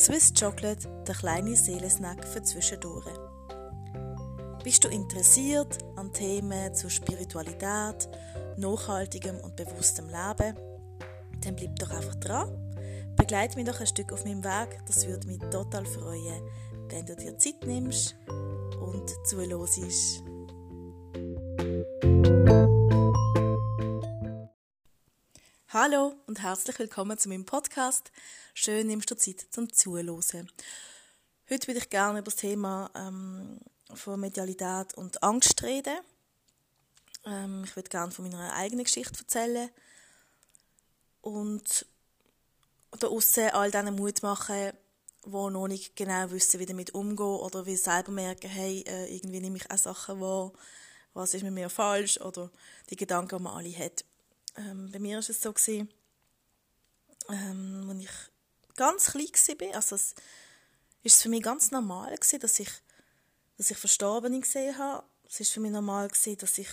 Swiss Chocolate, der kleine Seelensnack für zwischendurch. Bist du interessiert an Themen zur Spiritualität, nachhaltigem und bewusstem Leben? Dann bleib doch einfach dran. Begleite mich doch ein Stück auf meinem Weg. Das würde mich total freuen, wenn du dir Zeit nimmst und zuhörst. Hallo und herzlich willkommen zu meinem Podcast. Schön nimmst du Zeit zum Zuhören. Heute würde ich gerne über das Thema ähm, von Medialität und Angst reden. Ähm, ich würde gerne von meiner eigenen Geschichte erzählen und da all denen Mut machen, die noch nicht genau wissen, wie damit umgehen oder wie selber merken, hey, äh, irgendwie nehme ich auch Sachen wahr, was ist mit mir falsch oder die Gedanken, die man alle hat. Ähm, bei mir war es so, gewesen, ähm, als ich ganz klein war, also es ist für mich ganz normal gewesen, dass ich, dass ich Verstorbene gesehen habe. Es ist für mich normal gewesen, dass ich,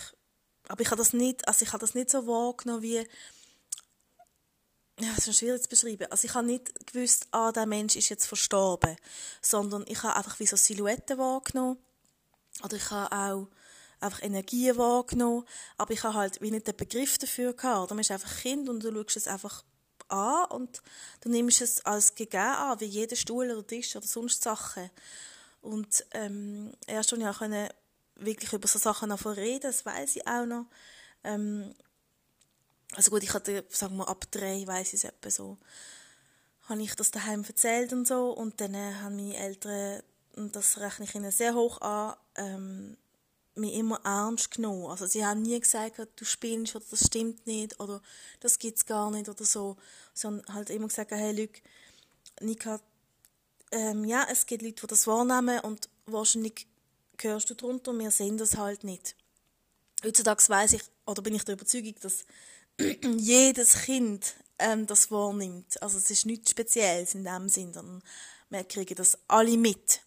aber ich habe das nicht, also ich habe das nicht so wahrgenommen wie, ja, es ist schwierig zu beschreiben. Also ich habe nicht gewusst, ah, der Mensch ist jetzt verstorben, sondern ich habe einfach wie so Silhouetten wahrgenommen. Oder ich habe auch einfach Energien wahrgenommen, aber ich habe halt wie nicht den Begriff dafür gehabt. Man ist einfach Kind und du schaust es einfach an und du nimmst es als gegeben an, wie jeder Stuhl oder Tisch oder sonst Sachen. Und ähm, erst als ich auch können, wirklich über so Sachen noch reden, das weiß ich auch noch. Ähm, also gut, ich hatte, sagen wir, ab drei weiß ich es etwa so, habe ich das daheim erzählt und so und dann äh, haben meine Eltern, und das rechne ich ihnen sehr hoch an, ähm, mich immer ernst genommen. Also sie haben nie gesagt, du spinnst oder das stimmt nicht oder das gibt's gar nicht oder so. Sie haben halt immer gesagt, hey Luc, Nika, ähm, ja, es gibt Leute, die das wahrnehmen und wahrscheinlich gehörst du drunter, wir sehen das halt nicht. Heutzutage weiß ich, oder bin ich der Überzeugung, dass jedes Kind ähm, das wahrnimmt. Also es ist nichts Spezielles in dem Sinn, sondern wir kriegen das alle mit.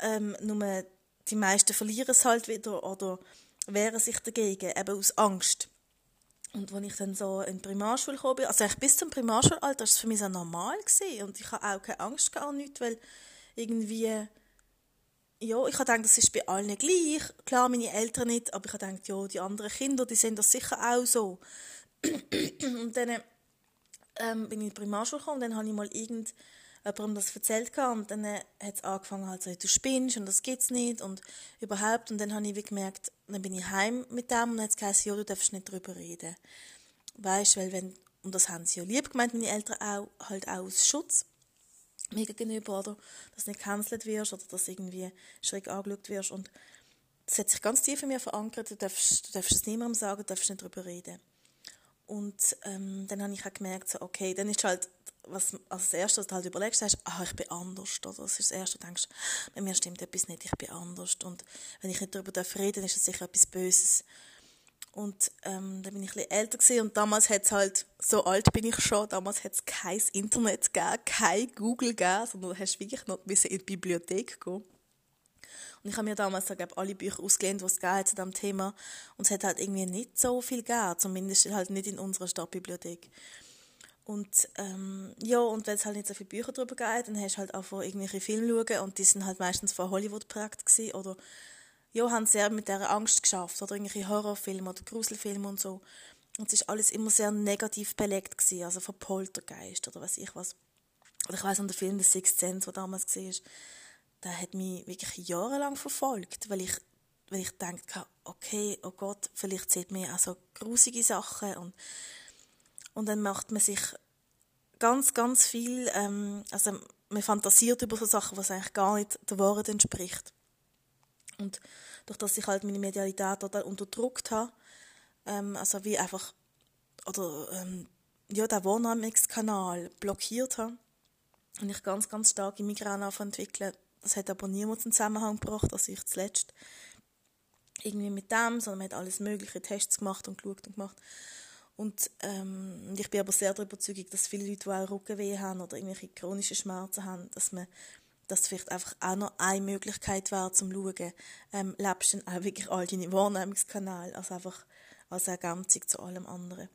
Ähm, nur die meisten verlieren es halt wieder oder wehren sich dagegen, eben aus Angst. Und als ich dann so in die Primarschule gekommen bin, also ich bis zum Primarschulalter war es für mich so normal gewesen. und ich habe auch keine Angst gehabt nichts, weil irgendwie, ja, ich habe gedacht, das ist bei allen gleich. Klar, meine Eltern nicht, aber ich habe gedacht, ja, die anderen Kinder, die sehen das sicher auch so. und dann ähm, bin ich in die Primarschule gekommen und dann habe ich mal irgend jemandem das erzählt und dann hat es angefangen halt so, du spinnst und das gibt's nicht und überhaupt und dann habe ich gemerkt, dann bin ich heim mit dem und dann hat es ja, du darfst nicht darüber reden. Weißt, weil wenn, und das haben sie ja lieb gemeint, meine Eltern auch, halt auch aus Schutz mir gegenüber, oder, dass du nicht gecancelt wirst oder dass irgendwie schräg angeschaut wirst und das hat sich ganz tief in mir verankert, du darfst, du darfst es niemandem sagen, du darfst nicht darüber reden. Und ähm, dann habe ich auch gemerkt, so, okay, dann ist halt was als erstes, was du halt überlegst, sagst, ah, ich bin anders. Oder? Das ist das Erste, du denkst, bei mir stimmt etwas nicht, ich bin anders. Und wenn ich nicht darüber reden darf, ist das sicher etwas Böses. Und ähm, dann bin ich ein älter gewesen und damals hat es halt, so alt bin ich schon, damals hat es kein Internet gegeben, kein Google gegeben, sondern du hast wirklich noch in die Bibliothek gehen. Und ich habe mir damals so, glaub, alle Bücher ausgelehnt, die es gab zu diesem Thema. Und es hat halt irgendwie nicht so viel gegeben, zumindest halt nicht in unserer Stadtbibliothek. Und ähm, ja, und wenn es halt nicht so viele Bücher darüber geht, dann hast du halt auch von irgendwelche Filme schauen und die sind halt meistens von Hollywood geprägt gewesen, oder ja, haben sehr mit dieser Angst geschafft oder irgendwelche Horrorfilme oder Gruselfilme und so. Und es ist alles immer sehr negativ belegt gewesen, also von Poltergeist oder weiß ich was. Oder ich weiß an der Film The Sixth Sense, der damals war, der hat mich wirklich jahrelang verfolgt, weil ich weil ich dachte, okay, oh Gott, vielleicht sieht man auch so grusige Sachen und und dann macht man sich ganz, ganz viel, ähm, also man fantasiert über so Sachen, was eigentlich gar nicht der Wahrheit entspricht. Und durch das ich halt meine Medialität total unterdrückt habe, ähm, also wie einfach, oder ähm, ja, den Wahrnehmungskanal blockiert habe, und ich ganz, ganz starke Migräne entwickeln. Das hat aber niemand in Zusammenhang gebracht, also ich zuletzt irgendwie mit dem, sondern man hat alles mögliche Tests gemacht und geschaut und gemacht. Und ähm, ich bin aber sehr der Überzeugung, dass viele Leute, die auch Rückenweh haben oder irgendwelche chronischen Schmerzen haben, dass man das vielleicht einfach auch noch eine Möglichkeit wäre, zum schauen, ähm, lebst du auch wirklich all deine Wahrnehmungskanäle, also einfach als Ergänzung zu allem anderen.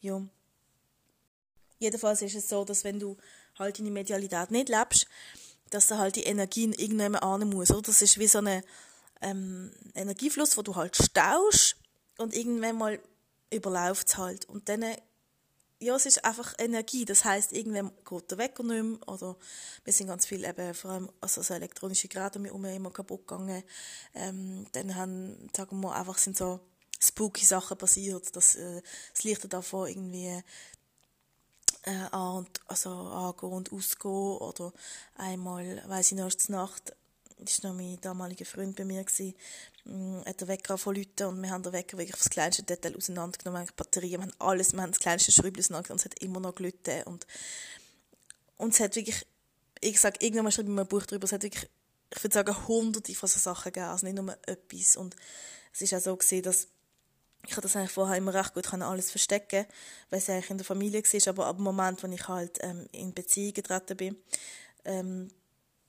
Ja. Jedenfalls ist es so, dass wenn du halt deine Medialität nicht lebst, dass du halt die Energie irgendjemand an muss. Oder? Das ist wie so ein ähm, Energiefluss, wo du halt staust und irgendwann mal überläuft es halt. Und dann ja, es ist einfach Energie. Das heißt, irgendwann geht der Wecker nicht mehr, oder wir sind ganz viel eben, vor allem, also so elektronische Geräte um immer kaputt gegangen. Ähm, dann haben, sagen wir einfach sind so spooky Sachen passiert, dass äh, das Licht davon irgendwie äh, an und, also angehen und ausgehen, oder einmal, weiss ich noch, Nacht, das war noch mein damaliger Freund bei mir, gewesen, Mm, hat der Wecker angefangen und wir haben den Wecker wirklich das kleinste Detail auseinandergenommen, haben Batterien, wir haben alles, wir haben das kleinste Schräubchen auseinandergenommen und es hat immer noch gelitten und, und es hat wirklich, ich sage, irgendwann schreibe ich mir ein Buch darüber, es hat wirklich, ich würde sagen, hunderte von solchen Sachen gegeben, also nicht nur etwas und es ist auch so gewesen, dass ich habe das eigentlich vorher immer recht gut alles verstecken, weil es eigentlich in der Familie war, aber ab dem Moment, wo ich halt ähm, in Beziehung getreten bin, ähm,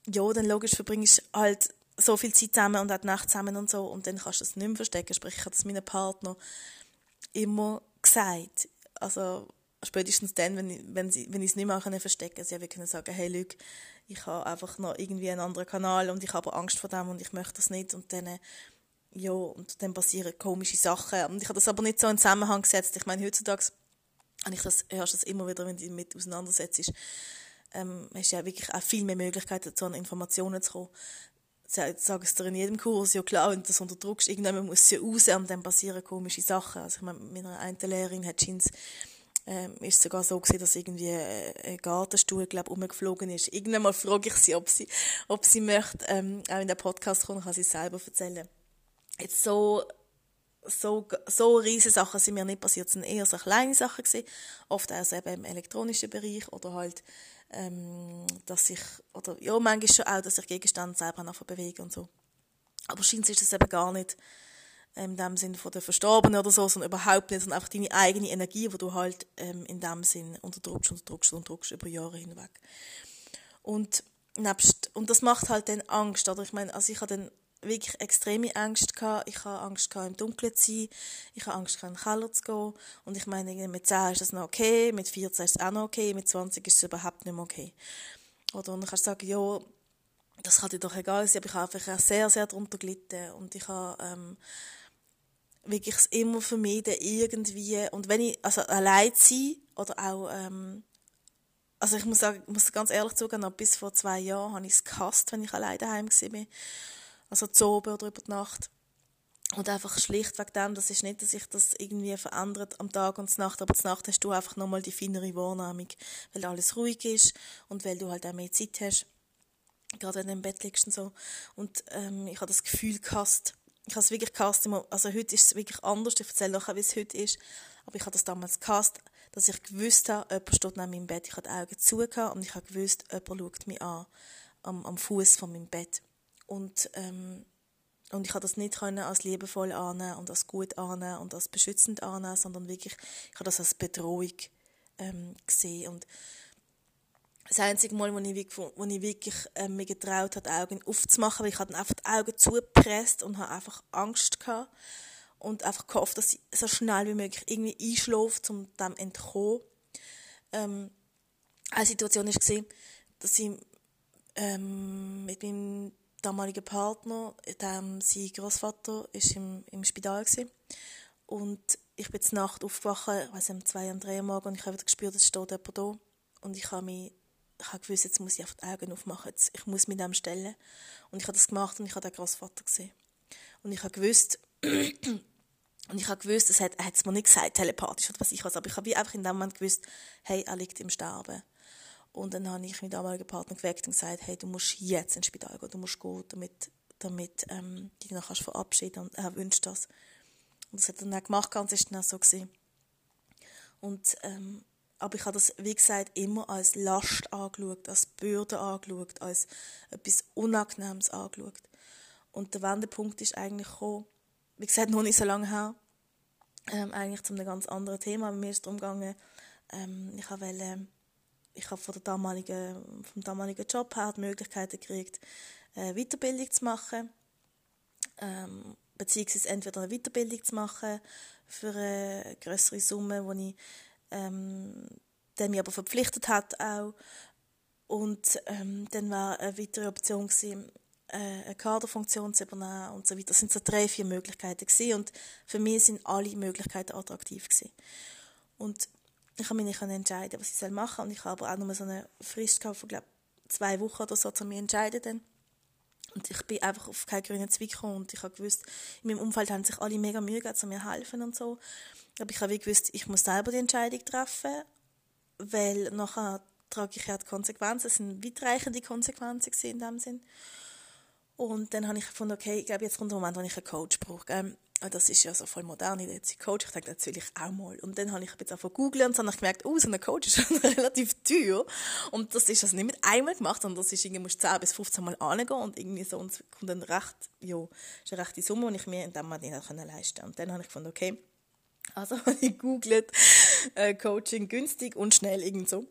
ja, dann logisch verbringe ich halt so viel Zeit zusammen und auch die Nacht zusammen und so und dann kannst du es nicht mehr verstecken. Sprich, ich habe das meinem Partner immer gesagt. Also spätestens dann, wenn ich, wenn sie, wenn ich es nicht mehr verstecken kann, sie haben können sagen, hey Luke, ich habe einfach noch irgendwie einen anderen Kanal und ich habe Angst vor dem und ich möchte das nicht und dann ja, und dann passieren komische Sachen. Und ich habe das aber nicht so in Zusammenhang gesetzt. Ich meine, heutzutage und ich das, hörst das immer wieder, wenn du dich damit auseinandersetzt, ähm, hast du ja wirklich auch viel mehr Möglichkeiten, zu Informationen zu kommen ich sage es dir in jedem Kurs, ja klar, wenn du das unterdrückst, irgendwann muss es ja raus und dann passieren komische Sachen. Also ich meine, mit einer einen Lehrerin hat Jeans, ähm, ist es sogar so gewesen, dass irgendwie äh, ein Gartenstuhl, glaube umgeflogen ist. Irgendwann mal frage ich sie, ob sie, ob sie möchte, ähm, auch in den Podcast kommen, kann sie selber erzählen. Jetzt so, so, so riesige Sachen sind mir nicht passiert, es sind eher so kleine Sachen gewesen. Oft auch so eben im elektronischen Bereich oder halt, ähm, dass ich, oder ja, manchmal schon auch, dass ich Gegenstände selber noch bewege und so. Aber scheint ist das eben gar nicht ähm, in dem Sinn von der Verstorbenen oder so, sondern überhaupt nicht, sondern einfach deine eigene Energie, die du halt ähm, in dem Sinn unterdrückst, unterdrückst, unterdrückst über Jahre hinweg. Und nebst, und das macht halt dann Angst, oder? Ich meine, also ich habe dann wirklich extreme Angst gehabt. Ich habe Angst gehabt, im Dunkeln zu sein. Ich habe Angst gehabt, in den Keller zu gehen. Und ich meine, mit 10 ist das noch okay, mit 14 ist es auch noch okay, mit 20 ist es überhaupt nicht mehr okay. Oder und dann kannst sagen, ja, das kann dir doch egal sein, aber ich habe einfach sehr, sehr darunter gelitten. Und ich habe ähm, wirklich immer vermieden, irgendwie, und wenn ich, also allein sein, oder auch, ähm, also ich muss sagen, ich muss ganz ehrlich zugeben, noch bis vor zwei Jahren habe ich es gehasst, wenn ich allein daheim war also zu oben oder über die Nacht. Und einfach schlicht wegen dem, das ist nicht, dass sich das irgendwie verändert am Tag und zur Nacht, aber zur Nacht hast du einfach nochmal die feinere Wahrnehmung, weil alles ruhig ist und weil du halt auch mehr Zeit hast, gerade wenn du im Bett liegst und so. Und ähm, ich habe das Gefühl gehasst, ich habe es wirklich gehasst, also heute ist es wirklich anders, ich erzähle nachher, wie es heute ist, aber ich habe das damals gehasst, dass ich gewusst habe, jemand steht neben meinem Bett, ich habe die Augen zu und ich habe gewusst, jemand schaut mich an, am, am Fuß von meinem Bett. Und, ähm, und ich habe das nicht können als liebevoll annehmen und als gut annehmen und als beschützend annehmen, sondern wirklich, ich habe das als Bedrohung ähm, gesehen. Und das einzige Mal, wo ich, wo ich wirklich ähm, mich getraut habe, die Augen aufzumachen, weil ich hatte einfach die Augen zugepresst und habe einfach Angst gehabt und einfach gehofft, dass ich so schnell wie möglich irgendwie einschlafe, um dem entkommen. Ähm, eine Situation war, dass ich ähm, mit meinem damaliger Partner, dem sein Großvater, ist im, im Spital gewesen. und ich bin zur Nacht aufgewacht, ich weiß um zwei, um drei Uhr morgens und ich habe wieder gespürt, es steht jemand da. Und ich habe mich ich habe gewusst, jetzt muss ich einfach die Augen aufmachen, jetzt, ich muss mit dem stellen. Und ich habe das gemacht und ich habe den Großvater gesehen. Und ich habe gewusst und ich habe gewusst, es hat, er hat es mir nicht gesagt, telepathisch oder was ich weiß, aber ich habe einfach in dem Moment gewusst, hey, er liegt im Sterben und dann habe ich meinen damaligen Partner geweckt und gesagt, hey, du musst jetzt ins Spital gehen, du musst gehen, damit, damit ähm, dich dann kannst verabschieden und er wünscht das. Und das hat er dann auch gemacht, ganz ist dann auch so gewesen. Und, ähm, aber ich habe das, wie gesagt, immer als Last angeschaut, als Bürde angeschaut, als etwas Unangenehmes angeschaut. Und der Wendepunkt ist eigentlich gekommen, wie gesagt, noch nicht so lange her, ähm, eigentlich zu einem ganz anderen Thema. Mir ist es darum gegangen, ähm, ich wollte ich habe von der damaligen, vom damaligen Job her die Möglichkeit gekriegt, eine Weiterbildung zu machen, ähm, beziehungsweise entweder eine Weiterbildung zu machen für eine größere Summe, wo ich ähm, der mich aber verpflichtet hat auch Und ähm, dann war eine weitere Option, gewesen, äh, eine Kaderfunktion zu übernehmen und so weiter. Das sind so drei, vier Möglichkeiten gewesen. und für mich sind alle Möglichkeiten attraktiv gewesen. Und ich habe mich entscheiden, was ich machen soll. Und ich habe aber auch nur so eine Frist gehabt von, glaube zwei Wochen oder so, um mich entscheiden dann. Und ich bin einfach auf keinen grünen Zweig gekommen und ich habe gewusst, in meinem Umfeld haben sich alle mega Mühe gegeben, mir helfen und so. Aber ich habe gewusst, ich muss selber die Entscheidung treffen, weil nachher trage ich ja die Konsequenzen, es sind weitreichende Konsequenzen in dem Sinn. Und dann habe ich gefunden, okay, ich glaube, jetzt kommt der Moment, wo ich einen Coach brauche. Das ist ja so voll modern, ich jetzt Coach. Ich denke, das will ich auch mal. Und dann habe ich jetzt von googeln und dann habe ich gemerkt, oh, so ein Coach ist schon relativ teuer. Und das ist also nicht mit einmal gemacht, sondern das ist irgendwie, musst 10 bis 15 Mal angehen und irgendwie so, und kommt dann recht, ja, ist eine rechte Summe, die ich mir in dem Moment nicht leisten konnte. Und dann habe ich gefunden, okay, also habe ich gegoogelt, äh, Coaching günstig und schnell irgend so.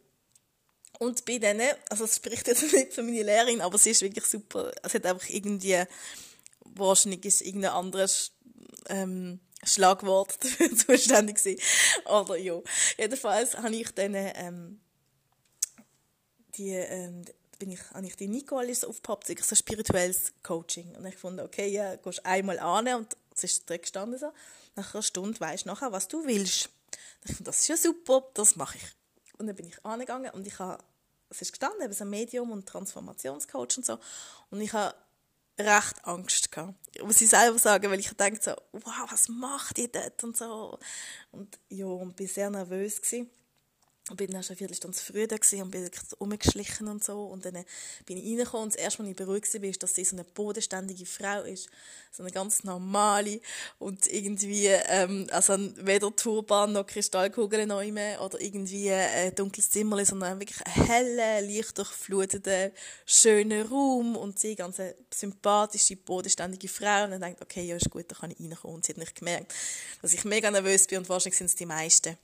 Und bei denen, also es spricht jetzt nicht für meine Lehrerin, aber sie ist wirklich super. Es hat einfach irgendwie, wahrscheinlich ist irgendein anderes ähm, Schlagwort dafür zuständig gewesen. Oder ja. Jedenfalls habe ich dann ähm, die, ähm, bin ich, habe ich die Nicole so aufgepoppt, so ein spirituelles Coaching. Und ich fand, okay, ja, gehst einmal an und es ist direkt gestanden so. Nach einer Stunde weisst du nachher, was du willst. Und ich fand, das ist ja super, das mache ich. Und dann bin ich angegangen und ich habe, es ist gestanden, eben so ein Medium und Transformationscoach und so. Und ich habe recht Angst gehabt. Muss ich selber sagen, weil ich dachte so, wow, was macht ihr dort und so. Und ja, und bin sehr nervös gewesen. Und bin dann schon eine Viertelstunde zu früh da und bin rumgeschlichen und so. Und dann bin ich reingekommen und das erste, was ich beruhigt war, ist, dass sie so eine bodenständige Frau ist. So eine ganz normale. Und irgendwie, ähm, also weder Turban noch Kristallkugeln noch mehr oder irgendwie ein dunkles Zimmer, sondern wirklich ein heller, leicht durchfluteter, schöner Raum. Und sie ganz sympathische, bodenständige Frau. Und dann denkt, okay, ja, ist gut, da kann ich reinkommen. Und sie hat nicht gemerkt, dass ich mega nervös bin und wahrscheinlich sind es die meisten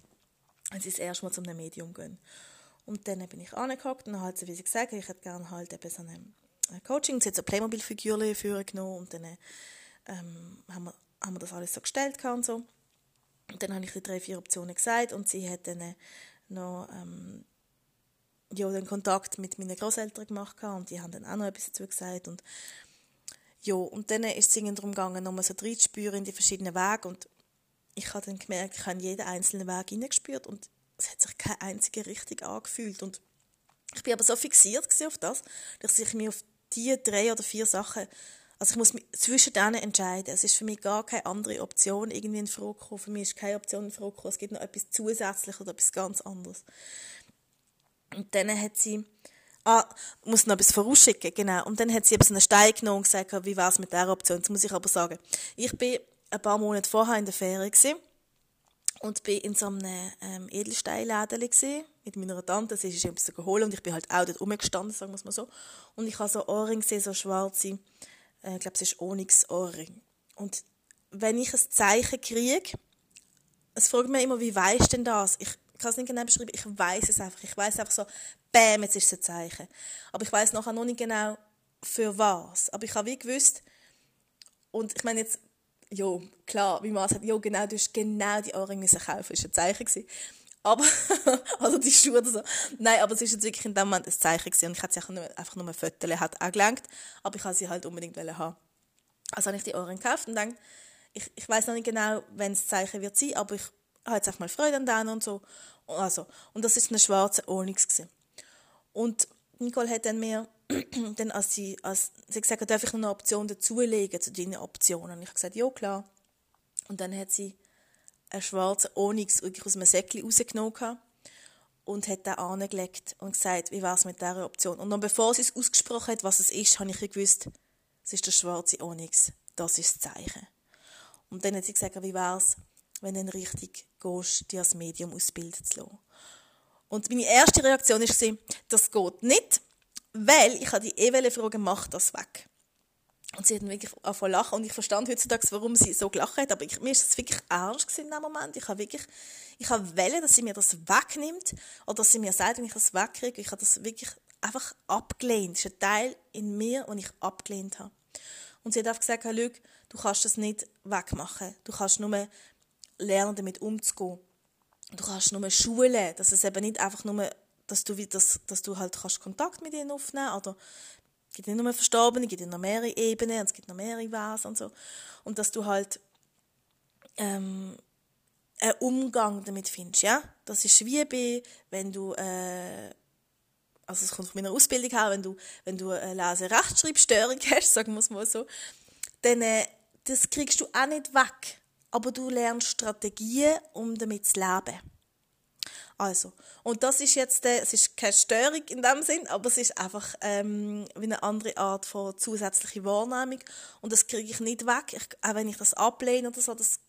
wenn sie das erste Mal zu einem Medium gehen. Und dann bin ich angehockt und halt so, wie sie gesagt ich hätte gerne halt eben so ein Coaching. Sie hat so Playmobil-Figürchen genommen und dann ähm, haben, wir, haben wir das alles so gestellt und so. Und dann habe ich die drei, vier Optionen gesagt und sie hat dann noch ähm, ja, den Kontakt mit meinen Großeltern gemacht und die haben dann auch noch etwas dazu gesagt und ja, und dann ist es darum gegangen, nochmal so reinzuspüren in die verschiedenen Wege und ich habe dann gemerkt, ich habe jeden einzelnen Weg hineingespürt und es hat sich keine einzige richtig angefühlt. Und ich bin aber so fixiert auf das, dass ich mich auf diese drei oder vier Sachen, also ich muss mich zwischen denen entscheiden. Es ist für mich gar keine andere Option irgendwie in Frage gekommen. Für mich ist keine Option in Frage gekommen. Es gibt noch etwas zusätzlich oder etwas ganz anderes. Und dann hat sie, ah, muss noch etwas vorausschicken, genau. Und dann hat sie eben so einen Stein genommen und gesagt, wie war es mit dieser Option. Jetzt muss ich aber sagen, ich bin ein paar Monate vorher in der Ferien gewesen und bin in so einem ähm, Edelsteinladen mit meiner Tante. Sie ist etwas geholt und ich bin halt auch dort rumgestanden, sagen wir mal so. Und ich habe so Ohrringe gesehen, so schwarze, äh, ich glaube, es ist Onyx-Ohrring. Und wenn ich ein Zeichen kriege, es fragt mich immer, wie weißt denn das? Ich kann es nicht genau beschreiben, ich weiß es einfach. Ich weiß einfach so, bam, jetzt ist es ein Zeichen. Aber ich weiß nachher noch nicht genau, für was. Aber ich habe wie gewusst, und ich meine jetzt, ja, klar, wie man sagt, ja, genau, du hast genau die Ohrringe kaufen, war ein Zeichen. Gewesen. Aber, also die Schuhe oder so. Nein, aber es war jetzt wirklich in dem Moment ein Zeichen gewesen. und ich hätte sie einfach nur ein Foto hat gelenkt, aber ich wollte sie halt unbedingt haben. Also habe ich die Ohrringe gekauft und denke, ich, ich weiß noch nicht genau, wenn das Zeichen wird sein, aber ich habe jetzt auch mal Freude an denen und so. Also, und das ist eine schwarze Onyx gewesen. Und Nicole hat dann mir dann als sie, als sie gesagt hat, darf ich noch eine Option dazulegen zu deinen Optionen? Und ich habe gesagt, ja, klar. Und dann hat sie einen schwarzen Onyx wirklich aus einem Säckchen rausgenommen und hat den angelegt und gesagt, wie war es mit dieser Option. Und dann, bevor sie es ausgesprochen hat, was es ist, habe ich gewusst, es ist der schwarze Onyx. Das ist das Zeichen. Und dann hat sie gesagt, wie war es, wenn du richtig gehst, dir als Medium ausbilden zu lassen. Und meine erste Reaktion war, das geht nicht, weil ich habe die Ewelle Frage, macht das weg? Und sie hat wirklich angefangen lachen und ich verstand heutzutage, warum sie so gelacht hat, aber ich, mir ist es wirklich ernst in dem Moment. Ich habe wirklich, ich habe wählen, dass sie mir das wegnimmt oder dass sie mir sagt, wenn ich das wegkriege. Ich habe das wirklich einfach abgelehnt. Das ist ein Teil in mir, den ich abgelehnt habe. Und sie hat einfach gesagt, hey, Luke, du kannst das nicht wegmachen. Du kannst nur lernen, damit umzugehen. Du kannst nur schulen, dass es eben nicht einfach nur dass du, dass, dass du halt kannst Kontakt mit ihnen aufnehmen oder es gibt nicht nur Verstorbene, es gibt noch mehrere Ebenen, es gibt noch mehrere Wesen und so. Und dass du halt ähm, einen Umgang damit findest, ja. Das ist wie bei, wenn du, äh, also es kommt von meiner Ausbildung her, wenn du, wenn du eine Lese-Rechtschreibstörung hast, sagen wir es mal so, dann, äh, das kriegst du auch nicht weg. Aber du lernst Strategien, um damit zu leben. Also, und das ist jetzt, äh, es ist keine Störung in dem Sinn, aber es ist einfach ähm, wie eine andere Art von zusätzlicher Wahrnehmung und das kriege ich nicht weg, ich, auch wenn ich das ablehne oder so, das,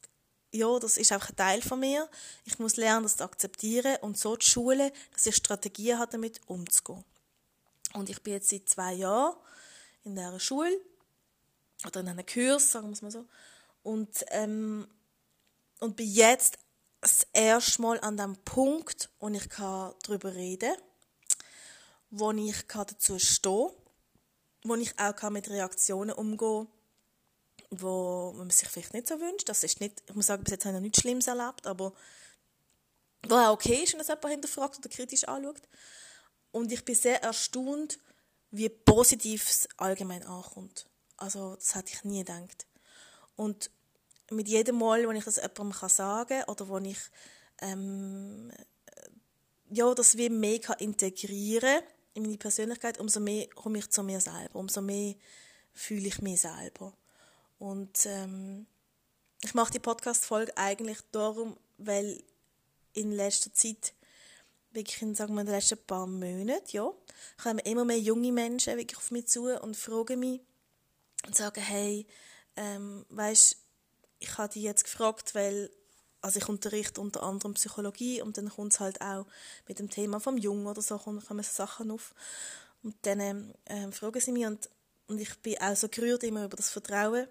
ja, das ist einfach ein Teil von mir. Ich muss lernen, das zu akzeptieren und so zu schulen, dass ich Strategien habe, damit umzugehen. Und ich bin jetzt seit zwei Jahren in dieser Schule oder in einem Kurs, sagen wir es mal so, und, ähm, und bin jetzt das erste Mal an dem Punkt, wo ich darüber reden kann, wo ich dazu stehen kann, wo ich auch mit Reaktionen umgehen kann, wo man sich vielleicht nicht so wünscht. Das ist nicht, ich muss sagen, bis jetzt habe ich noch nichts Schlimmes erlebt, aber wo auch okay ist, wenn es jemand hinterfragt oder kritisch anschaut. Und ich bin sehr erstaunt, wie positiv es allgemein ankommt. Also, das hätte ich nie gedacht. Und mit jedem Mal, wenn ich das jemandem sagen kann oder wo ich ähm, ja, das wie mehr kann integrieren in meine Persönlichkeit, umso mehr komme ich zu mir selber, umso mehr fühle ich mich selber. Und ähm, ich mache die Podcast-Folge eigentlich darum, weil in letzter Zeit, wirklich in, sagen wir, in den letzten paar Monaten, ja, kommen immer mehr junge Menschen wirklich auf mich zu und fragen mich und sagen, hey, ähm, weißt ich habe die jetzt gefragt, weil also ich unterrichte unter anderem Psychologie und dann kommt es halt auch mit dem Thema vom Jungen oder so, kommen so Sachen auf. Und dann ähm, fragen sie mich und, und ich bin auch so gerührt immer über das Vertrauen.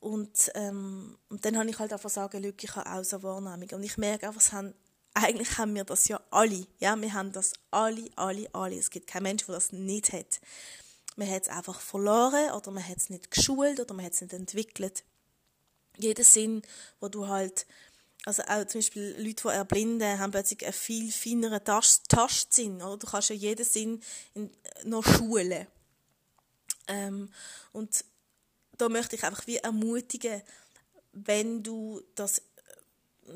Und, ähm, und dann habe ich halt einfach sagen, Leute, ich habe auch so Wahrnehmung. Und ich merke einfach, haben, eigentlich haben wir das ja alle. Ja, wir haben das alle, alle, alle. Es gibt keinen Mensch, der das nicht hat. Man hat es einfach verloren oder man hat es nicht geschult oder man hat es nicht entwickelt jeden Sinn, wo du halt, also auch zum Beispiel Leute, die erblinden, haben plötzlich einen viel feineren Tast Tastsinn, oder? Du kannst ja jeden Sinn in, noch schulen. Ähm, und da möchte ich einfach wie ermutigen, wenn du das,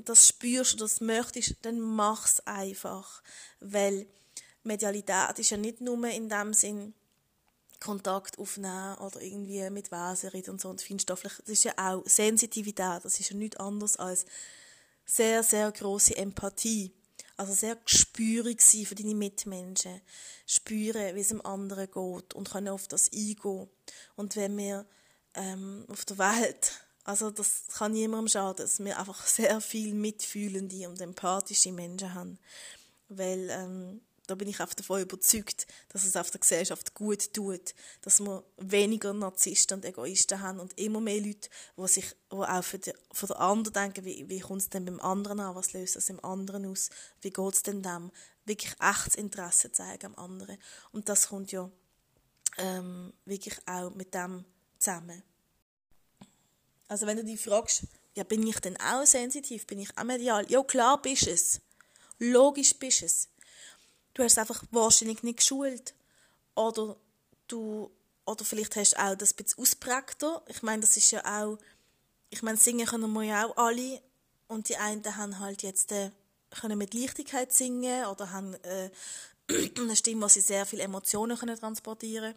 das spürst oder das möchtest, dann mach es einfach. Weil Medialität ist ja nicht nur in dem Sinn, Kontakt aufnehmen oder irgendwie mit Wesen reden und so und feinstofflich. Das ist ja auch Sensitivität, das ist ja nichts anderes als sehr, sehr große Empathie. Also sehr gespürig sein für deine Mitmenschen. Spüren, wie es dem anderen geht und können auf das eingehen. Und wenn wir ähm, auf der Welt, also das kann niemandem schaden, dass wir einfach sehr viel mitfühlende und empathische Menschen haben. Weil ähm, da bin ich auch davon überzeugt, dass es auf der Gesellschaft gut tut, dass wir weniger Narzissten und Egoisten haben und immer mehr Leute, die sich die auch für, die, für den anderen denken, wie, wie kommt es denn beim anderen an, was löst es im anderen aus, wie geht es denn dem, wirklich echtes Interesse zeigen am anderen. Und das kommt ja ähm, wirklich auch mit dem zusammen. Also wenn du dich fragst, ja, bin ich denn auch sensitiv, bin ich auch medial? Ja, klar bist es. Logisch bist es. Du hast einfach wahrscheinlich nicht geschult. Oder du, oder vielleicht hast du auch das ein bisschen ausprägter. Ich meine, das ist ja auch, ich meine, singen können wir ja auch alle. Und die einen haben halt jetzt, äh, können mit Leichtigkeit singen oder haben äh, eine Stimme, wo sie sehr viele Emotionen können transportieren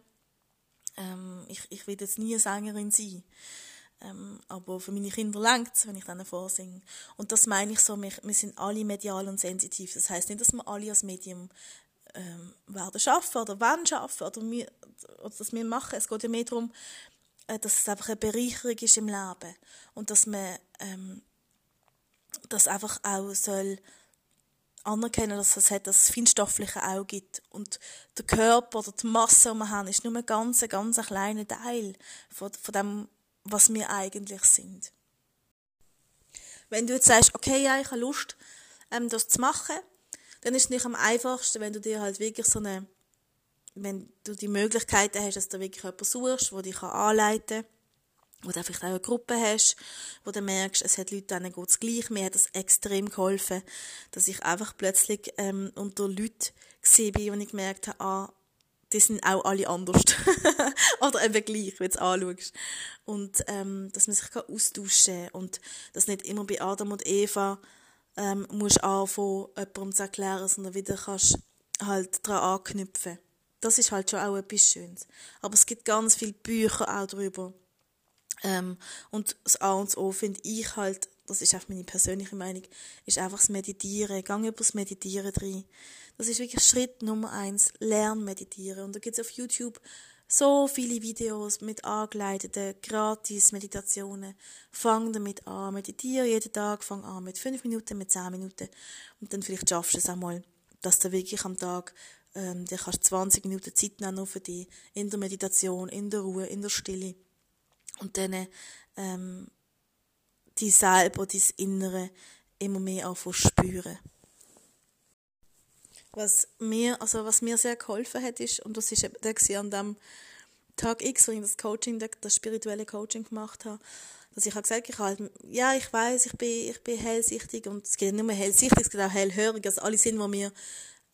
können. Ähm, ich, ich will jetzt nie eine Sängerin sein. Ähm, aber für meine Kinder langt es, wenn ich denen vorsinge. Und das meine ich so, wir, wir sind alle medial und sensitiv. Das heißt nicht, dass wir alle als Medium ähm, werden schaffen oder wollen schaffen oder, wir, oder dass wir machen. Es geht ja mehr darum, äh, dass es einfach eine Bereicherung ist im Leben und dass man ähm, das einfach auch soll anerkennen, dass es hat das feinstoffliche auch gibt. Und der Körper oder die Masse, die wir haben, ist nur ein ganz, ganz kleiner Teil von, von dem, was wir eigentlich sind. Wenn du jetzt sagst, okay, ja, ich habe Lust, ähm, das zu machen, dann ist es nicht am einfachsten, wenn du dir halt wirklich so eine, wenn du die Möglichkeiten hast, dass du wirklich jemanden suchst, der dich anleiten kann. wo du vielleicht auch eine Gruppe hast, wo du merkst, es hat Leute, denen geht es gleich. Mir hat das extrem geholfen, dass ich einfach plötzlich ähm, unter Leuten bin, wo ich gemerkt habe, ah, die sind auch alle anders. Oder eben gleich, wenn du es anschaust. Und ähm, dass man sich austauschen kann und dass nicht immer bei Adam und Eva ähm, musst anfangen, jemandem zu erklären, sondern wieder kannst halt daran anknüpfen. Das ist halt schon auch etwas Schönes. Aber es gibt ganz viele Bücher auch darüber. Ähm, und das A und O finde ich halt, das ist auch meine persönliche Meinung, ist einfach das Meditieren. Gang über das Meditieren drin. Das ist wirklich Schritt Nummer eins. Lern meditieren. Und da gibt es auf YouTube so viele Videos mit angeleiteten, gratis Meditationen. Fang damit an. Meditiere jeden Tag. Fang an mit fünf Minuten, mit zehn Minuten. Und dann vielleicht schaffst du es einmal, dass du wirklich am Tag ähm, dir kannst 20 Minuten Zeit nehmen für dich. In der Meditation, in der Ruhe, in der Stille. Und dann ähm, die selber, dein Innere immer mehr anfangen spüren. Was mir, also was mir sehr geholfen hat, ist, und das ist eben an dem Tag X, wo ich das Coaching, das spirituelle Coaching gemacht habe, dass ich habe gesagt, ich halt, ja, ich weiß, ich bin, ich bin hellsichtig und es geht nicht nur hellsichtig, es geht auch hellhörig, also alle sind, wo wir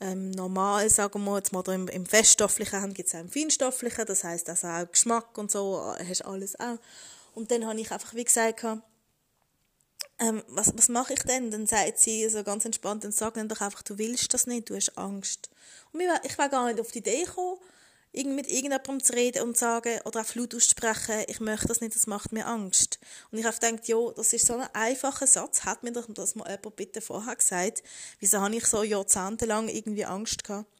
ähm, normal, sagen wir jetzt mal im, im Feststofflichen haben, gibt es auch im Feinstofflichen, das heißt also auch Geschmack und so, hast alles auch. Und dann habe ich einfach wie gesagt, ähm, was, was mache ich denn? Dann sagt sie so ganz entspannt, dann sag dann doch einfach, du willst das nicht, du hast Angst. Und ich war gar nicht auf die Idee gekommen, mit irgendjemandem zu reden und zu sagen oder auf laut auszusprechen, ich möchte das nicht, das macht mir Angst. Und ich habe gedacht, ja, das ist so ein einfacher Satz, hat mir doch das mal jemand bitte vorher gesagt. Wieso habe ich so jahrzehntelang irgendwie Angst gehabt?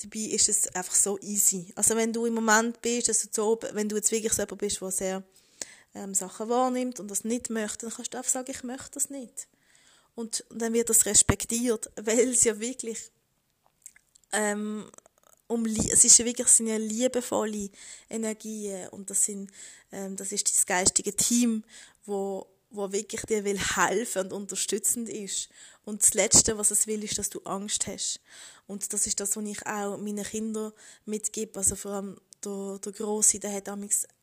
Dabei ist es einfach so easy. Also wenn du im Moment bist, also so, wenn du jetzt wirklich so jemand bist, der sehr ähm, Sachen wahrnimmt und das nicht möchte, dann kannst du einfach sagen, ich möchte das nicht. Und, dann wird das respektiert, weil es ja wirklich ähm, um es ist wirklich sind ja liebevolle Energien und das sind ähm, das ist das geistige Team, wo wo wirklich dir will helfen und unterstützend ist. Und das Letzte, was es will, ist, dass du Angst hast. Und das ist das, was ich auch meinen Kindern mitgebe, also vor allem der, der Grosse, der hat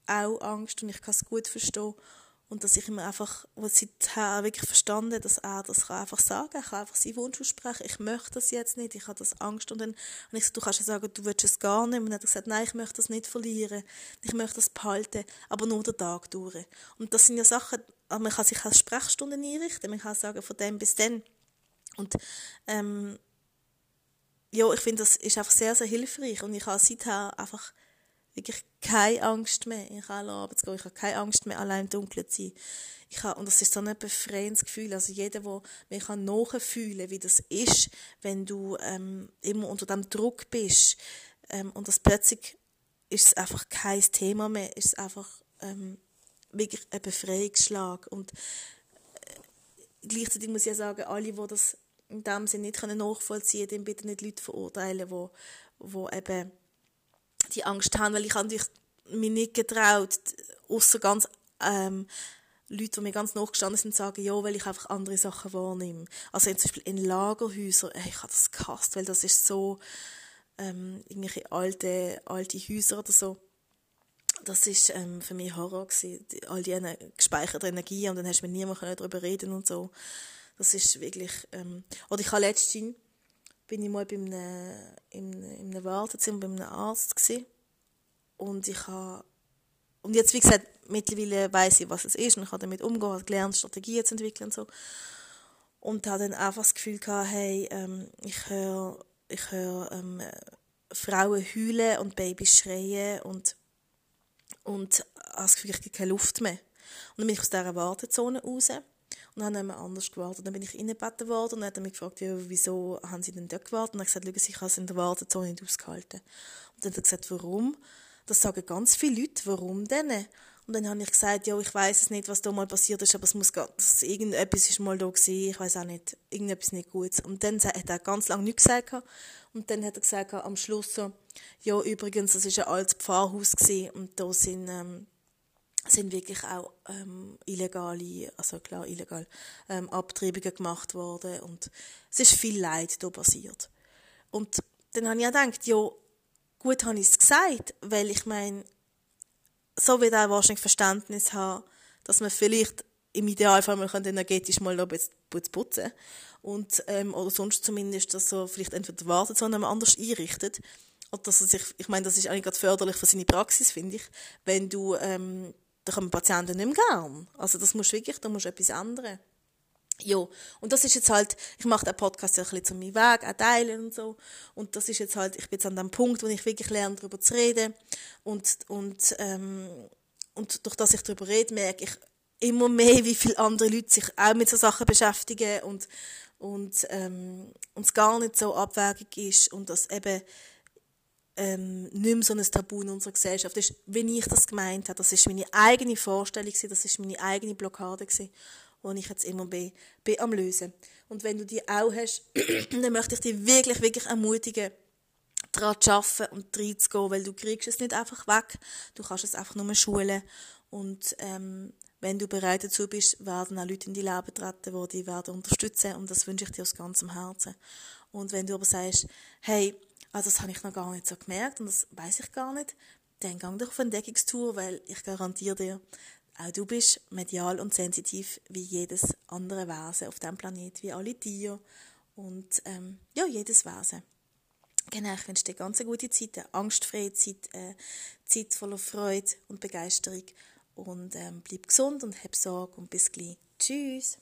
auch Angst und ich kann es gut verstehen. Und dass ich ihm einfach, was seither wirklich verstanden dass er das kann einfach sagen kann. Er kann einfach seinen Wunsch aussprechen. Ich möchte das jetzt nicht, ich habe das Angst. Und dann habe ich gesagt, du kannst ja sagen, du willst es gar nicht. Und dann hat er gesagt, nein, ich möchte das nicht verlieren. Ich möchte das behalten, aber nur den Tag durch. Und das sind ja Sachen, man kann sich als Sprechstunden einrichten. Man kann sagen, von dem bis dann. Und, ähm, ja, ich finde, das ist einfach sehr, sehr hilfreich. Und ich habe seither einfach wirklich keine Angst mehr, in alle Arbeit zu gehen. Ich habe keine Angst mehr, allein im Dunkeln zu sein. Ich habe, und das ist so ein befreiendes Gefühl. Also jeder, der nachfühlen kann, wie das ist, wenn du ähm, immer unter dem Druck bist ähm, und das plötzlich ist es einfach kein Thema mehr, ist es einfach ähm, wirklich ein Befreiungsschlag. Und äh, gleichzeitig muss ich ja sagen, alle, die das in dem Sinne nicht nachvollziehen können, bitte nicht Leute verurteilen, die, die eben die Angst haben, weil ich habe mich nicht getraut, außer ganz ähm, Leute, die mir ganz nachgestanden sind, sagen, ja, weil ich einfach andere Sachen wahrnehme. Also zum Beispiel in Lagerhäusern, ich habe das gehasst, weil das ist so ähm, irgendwelche alte, alte Häuser oder so. Das ist ähm, für mich Horror gewesen, all die gespeicherte Energie und dann hast du mit niemandem darüber reden und so. Das ist wirklich, ähm, oder ich habe letztens bin ich mal bei einem, in, in einem Wartezimmer bei einem Arzt gewesen. und ich habe und jetzt wie gesagt mittlerweile weiß ich was es ist und ich habe damit umgehen habe gelernt Strategien zu entwickeln und so. Und habe dann einfach das Gefühl gehabt hey ähm, ich höre ich höre ähm, Frauen heulen und Babys schreien und und habe das Gefühl ich kriege keine Luft mehr. Und dann bin ich aus dieser Wartezone raus und dann haben wir anders gewartet. Dann bin ich reingebeten worden und dann hat mich gefragt, ja, wieso haben sie denn dort gewartet? Und er hat gesagt, schau, ich habe es in der Wartezone nicht ausgehalten. Und dann hat er gesagt, warum? Das sagen ganz viele Leute, warum denn? Und dann habe ich gesagt, ja, ich weiß es nicht, was da mal passiert ist, aber es muss ganz, irgendetwas ist mal da gewesen, ich weiß auch nicht, irgendetwas nicht Gutes. Und dann hat er ganz lange nichts gesagt. Und dann hat er gesagt, am Schluss so, ja, übrigens, das ist ein altes Pfarrhaus gewesen, und da sind, ähm, sind wirklich auch ähm, illegale, also klar illegal, ähm, Abtreibungen gemacht worden und es ist viel Leid da passiert. Und dann habe ich auch gedacht, ja, gut habe ich es gesagt, weil ich meine, so wird auch wahrscheinlich Verständnis haben, dass man vielleicht im Idealfall mal energetisch mal noch ein bisschen putzen. Und ähm, oder sonst zumindest, dass er vielleicht entweder die Wartezone anders einrichtet. Oder dass er sich, ich meine, das ist eigentlich gerade förderlich für seine Praxis, finde ich, wenn du, ähm, da kommen Patienten nicht mehr gern. Also das musst wirklich, da musst du etwas ändern. Ja, und das ist jetzt halt, ich mache den Podcast ja ein bisschen zu meinem Weg, auch teilen und so. Und das ist jetzt halt, ich bin jetzt an dem Punkt, wo ich wirklich lerne, darüber zu reden. Und, und, ähm, und durch das ich darüber rede, merke ich immer mehr, wie viele andere Leute sich auch mit so Sachen beschäftigen und, und, ähm, und es gar nicht so abwägig ist und das eben ähm, nicht mehr so ein Tabu in unserer Gesellschaft ist, wie ich das gemeint habe. Das ist meine eigene Vorstellung, das ist meine eigene Blockade, die ich jetzt immer bin, bin am lösen. Und wenn du die auch hast, dann möchte ich dich wirklich, wirklich ermutigen, daran zu arbeiten und reinzugehen, weil du kriegst es nicht einfach weg, du kannst es einfach nur schulen und ähm, wenn du bereit dazu bist, werden auch Leute in dein Leben treten, die dich werden unterstützen und das wünsche ich dir aus ganzem Herzen. Und wenn du aber sagst, hey, also das habe ich noch gar nicht so gemerkt und das weiß ich gar nicht, dann gang doch auf Entdeckungstour, weil ich garantiere dir, auch du bist medial und sensitiv wie jedes andere Wesen auf dem Planet, wie alle Tiere und ähm, ja, jedes Wesen. Genau, ich wünsche dir ganz eine gute Zeit, eine angstfreie Zeit, eine Zeit voller Freude und Begeisterung und ähm, bleib gesund und hab Sorge und bis gleich. Tschüss!